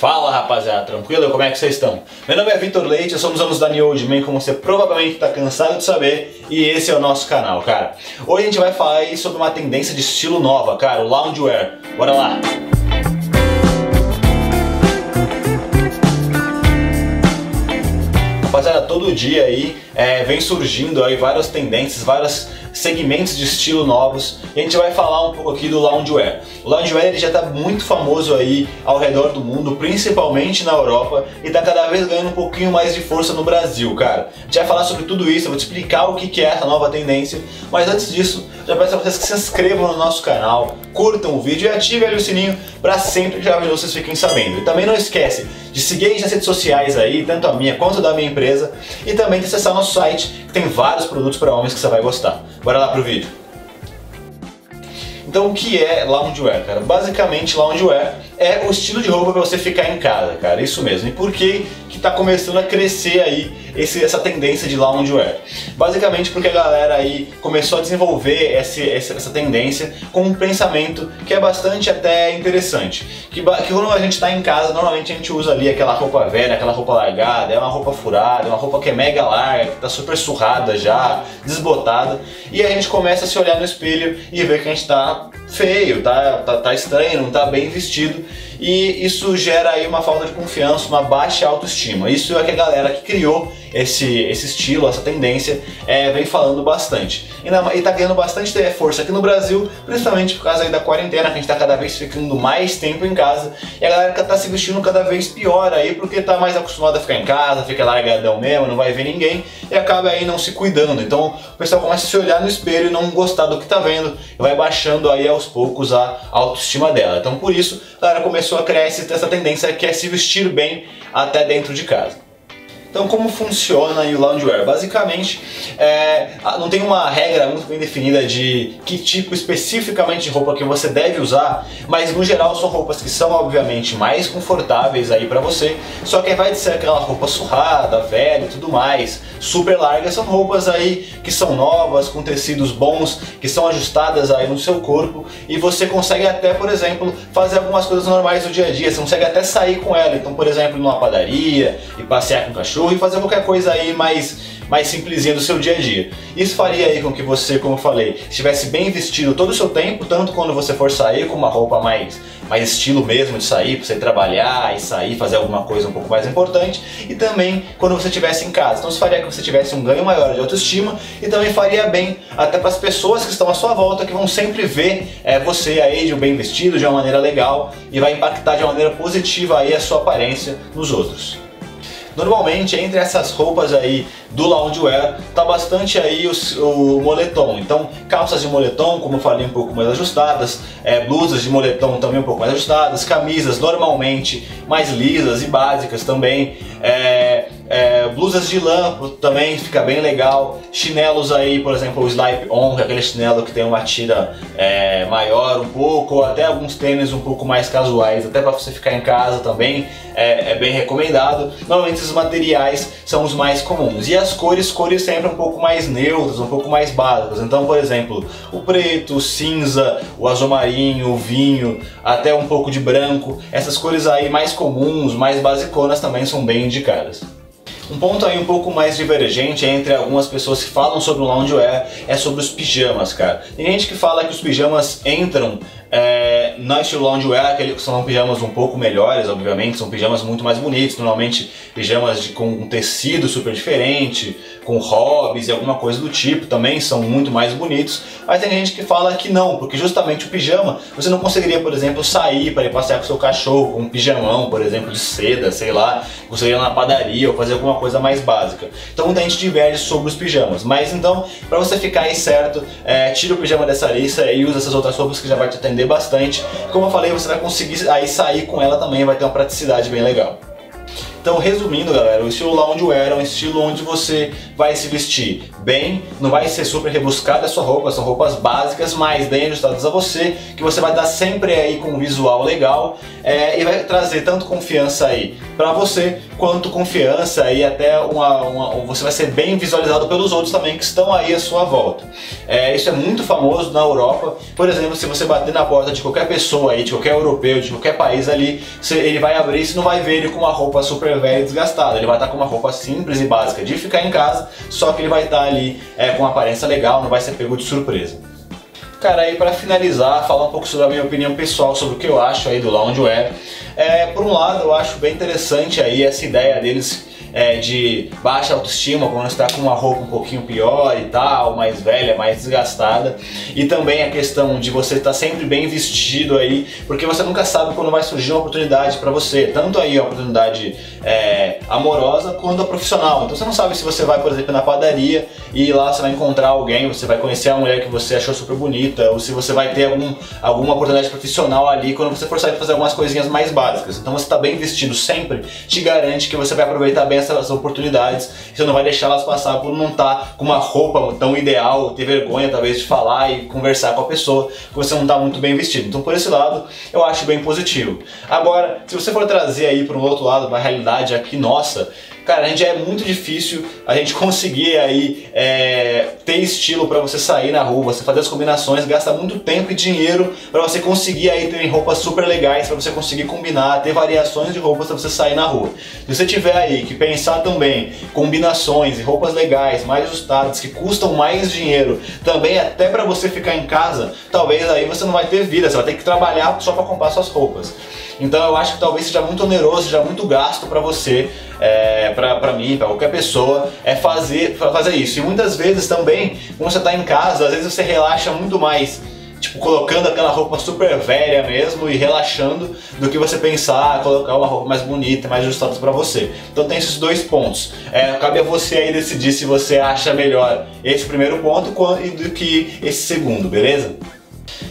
Fala rapaziada, tranquilo? Como é que vocês estão? Meu nome é Vitor Leite, somos alunos da New Old Man, como você provavelmente está cansado de saber, e esse é o nosso canal, cara. Hoje a gente vai falar sobre uma tendência de estilo nova, cara, o loungewear. Bora lá! Rapaziada, todo dia aí é, vem surgindo aí várias tendências, vários segmentos de estilo novos e a gente vai falar um pouco aqui do loungewear. O loungewear ele já está muito famoso aí ao redor do mundo, principalmente na Europa e está cada vez ganhando um pouquinho mais de força no Brasil, cara. A gente vai falar sobre tudo isso, eu vou te explicar o que é essa nova tendência, mas antes disso, já peço a vocês que se inscrevam no nosso canal, curtam o vídeo e ativem o sininho para sempre que já vocês fiquem sabendo. E também não esquece de seguir a nas redes sociais aí, tanto a minha quanto da minha empresa, e também de acessar nosso site, que tem vários produtos para homens que você vai gostar. Bora lá pro vídeo. Então o que é loungewear, cara? Basicamente loungewear é o estilo de roupa para você ficar em casa, cara. Isso mesmo. E por que que tá começando a crescer aí esse, essa tendência de loungewear? Basicamente porque a galera aí começou a desenvolver esse, essa tendência com um pensamento que é bastante até interessante. Que, que quando a gente está em casa, normalmente a gente usa ali aquela roupa velha, aquela roupa largada, é uma roupa furada, é uma roupa que é mega larga, que tá super surrada já, desbotada, e a gente começa a se olhar no espelho e ver que a gente tá feio, tá, tá, tá estranho, não tá bem vestido e isso gera aí uma falta de confiança, uma baixa autoestima. Isso é que a galera que criou esse, esse estilo, essa tendência, é, vem falando bastante. E, está ganhando bastante força aqui no Brasil, principalmente por causa aí da quarentena, que a gente está cada vez ficando mais tempo em casa, e a galera está se vestindo cada vez pior aí, porque está mais acostumada a ficar em casa, fica largadão mesmo, não vai ver ninguém, e acaba aí não se cuidando. Então o pessoal começa a se olhar no espelho e não gostar do que está vendo, e vai baixando aí aos poucos a autoestima dela. Então por isso a galera começou a criar essa tendência que é se vestir bem até dentro de casa. Então, como funciona o loungewear? Basicamente, é, não tem uma regra muito bem definida de que tipo especificamente de roupa que você deve usar, mas no geral são roupas que são obviamente mais confortáveis aí para você, só que vai ser aquela roupa surrada, velha e tudo mais, super larga, são roupas aí que são novas, com tecidos bons, que são ajustadas aí no seu corpo. E você consegue até, por exemplo, fazer algumas coisas normais do dia a dia, você consegue até sair com ela, então por exemplo, numa padaria e passear com o cachorro cachorro e fazer qualquer coisa aí mais mais simplesinha do seu dia a dia. Isso faria aí com que você, como eu falei, estivesse bem vestido todo o seu tempo, tanto quando você for sair com uma roupa mais, mais estilo mesmo de sair, para você trabalhar e sair, fazer alguma coisa um pouco mais importante, e também quando você estivesse em casa. Então isso faria que você tivesse um ganho maior de autoestima e também faria bem até para as pessoas que estão à sua volta, que vão sempre ver é, você aí de um bem vestido, de uma maneira legal e vai impactar de uma maneira positiva aí a sua aparência nos outros. Normalmente entre essas roupas aí do loungewear tá bastante aí o, moletom. Então calças de moletom, como eu falei, um pouco mais ajustadas, é, blusas de moletom também um pouco mais ajustadas, camisas normalmente mais lisas e básicas também. É, é, blusas de lã também fica bem legal. Chinelos aí, por exemplo, o Slipe On, é aquele chinelo que tem uma tira é, maior um pouco, ou até alguns tênis um pouco mais casuais, até para você ficar em casa também é, é, bem recomendado. Normalmente esses materiais são os mais comuns. E as cores, cores sempre um pouco mais neutras, um pouco mais básicas. Então, por exemplo, o preto, o cinza, o azul marinho, o vinho, até um pouco de branco. Essas cores aí mais comuns, mais basiconas também são bem indicadas. Um ponto aí um pouco mais divergente entre algumas pessoas que falam sobre o loungewear é sobre os pijamas, cara. Tem gente que fala que os pijamas entram é, na loungewear, que são pijamas um pouco melhores, obviamente, são pijamas muito mais bonitos, normalmente pijamas de, com um tecido super diferente, com hobbies e alguma coisa do tipo, também são muito mais bonitos, mas tem gente que fala que não, porque justamente o pijama, você não conseguiria, por exemplo, sair para ir passear com seu cachorro com um pijamão, por exemplo, de seda, sei lá, você ir na padaria ou fazer alguma coisa mais básica. Então muita gente diverge sobre os pijamas, mas então, para você ficar aí certo, é, tira o pijama dessa lista e usa essas outras roupas que já vai te atender bastante. Como eu falei, você vai conseguir aí sair com ela também, vai ter uma praticidade bem legal. Então, resumindo, galera, o estilo loungewear é um estilo onde você vai se vestir bem, não vai ser super rebuscada a sua roupa, são roupas básicas, mas bem ajustadas a você, que você vai dar sempre aí com um visual legal é, e vai trazer tanto confiança aí para você, quanto confiança e até uma, uma, você vai ser bem visualizado pelos outros também que estão aí à sua volta. É, isso é muito famoso na Europa, por exemplo, se você bater na porta de qualquer pessoa aí, de qualquer europeu, de qualquer país ali, ele vai abrir e você não vai ver ele com uma roupa super velha e desgastada, ele vai estar com uma roupa simples e básica de ficar em casa, só que ele vai estar ali é, com uma aparência legal, não vai ser pego de surpresa. Cara, aí para finalizar, falar um pouco sobre a minha opinião pessoal sobre o que eu acho aí do loungewear. É, por um lado, eu acho bem interessante aí essa ideia deles é, de baixa autoestima, quando está com uma roupa um pouquinho pior e tal, mais velha, mais desgastada. E também a questão de você estar sempre bem vestido aí, porque você nunca sabe quando vai surgir uma oportunidade para você, tanto aí a oportunidade é, amorosa quanto a profissional. Então você não sabe se você vai, por exemplo, na padaria e lá você vai encontrar alguém, você vai conhecer a mulher que você achou super bonita, ou se você vai ter algum, alguma oportunidade profissional ali quando você for sair fazer algumas coisinhas mais básicas. Então você está bem vestido sempre te garante que você vai aproveitar bem essas oportunidades, você não vai deixar elas passar por não estar tá com uma roupa tão ideal, ter vergonha talvez de falar e conversar com a pessoa que você não está muito bem vestido. Então por esse lado eu acho bem positivo. Agora, se você for trazer aí para o outro lado, uma realidade aqui nossa, cara, a gente é muito difícil a gente conseguir aí é, ter estilo para você sair na rua, você fazer as combinações, gasta muito tempo e dinheiro para você conseguir aí ter roupas super legais, para você conseguir combinar, ter variações de roupas para você sair na rua. Se você tiver aí que pensar também combinações e roupas legais, mais ajustadas, que custam mais dinheiro, também até para você ficar em casa, talvez aí você não vai ter vida, você vai ter que trabalhar só para comprar suas roupas. Então eu acho que talvez seja muito oneroso, seja muito gasto para você, é, para mim, para qualquer pessoa, é fazer, fazer isso. E muitas vezes também, quando você está em casa, às vezes você relaxa muito mais tipo, colocando aquela roupa super velha mesmo e relaxando, do que você pensar, colocar uma roupa mais bonita, mais ajustada para você. Então tem esses dois pontos. É, cabe a você aí decidir se você acha melhor esse primeiro ponto do que esse segundo, beleza?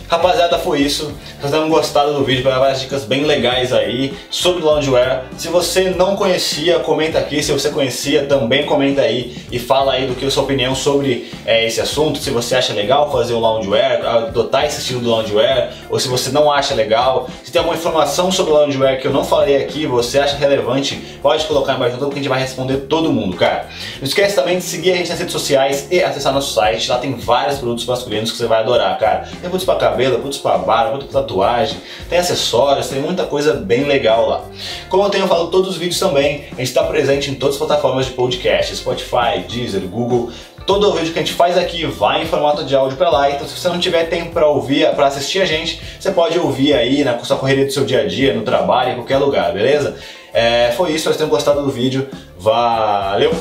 Rapaziada, foi isso. Vocês tenham gostado do vídeo, vai várias dicas bem legais aí sobre loungewear. Se você não conhecia, comenta aqui. Se você conhecia, também comenta aí e fala aí do que a sua opinião sobre é, esse assunto. Se você acha legal fazer o loungewear, adotar esse estilo do loungewear, ou se você não acha legal. Se tem alguma informação sobre o loungewear que eu não falei aqui, você acha relevante, pode colocar embaixo do que a gente vai responder todo mundo, cara. Não esquece também de seguir a gente nas redes sociais e acessar nosso site. Lá tem vários produtos masculinos que você vai adorar, cara. Tem produtos pra cabelo cabelo, produtos para barba, produtos para tatuagem, tem acessórios, tem muita coisa bem legal lá. Como eu tenho falado todos os vídeos também, a gente está presente em todas as plataformas de podcast, Spotify, Deezer, Google, todo o vídeo que a gente faz aqui vai em formato de áudio para lá, então se você não tiver tempo para ouvir, para assistir a gente, você pode ouvir aí na sua correria do seu dia a dia, no trabalho, em qualquer lugar, beleza? É, foi isso, espero que tenham gostado do vídeo, valeu!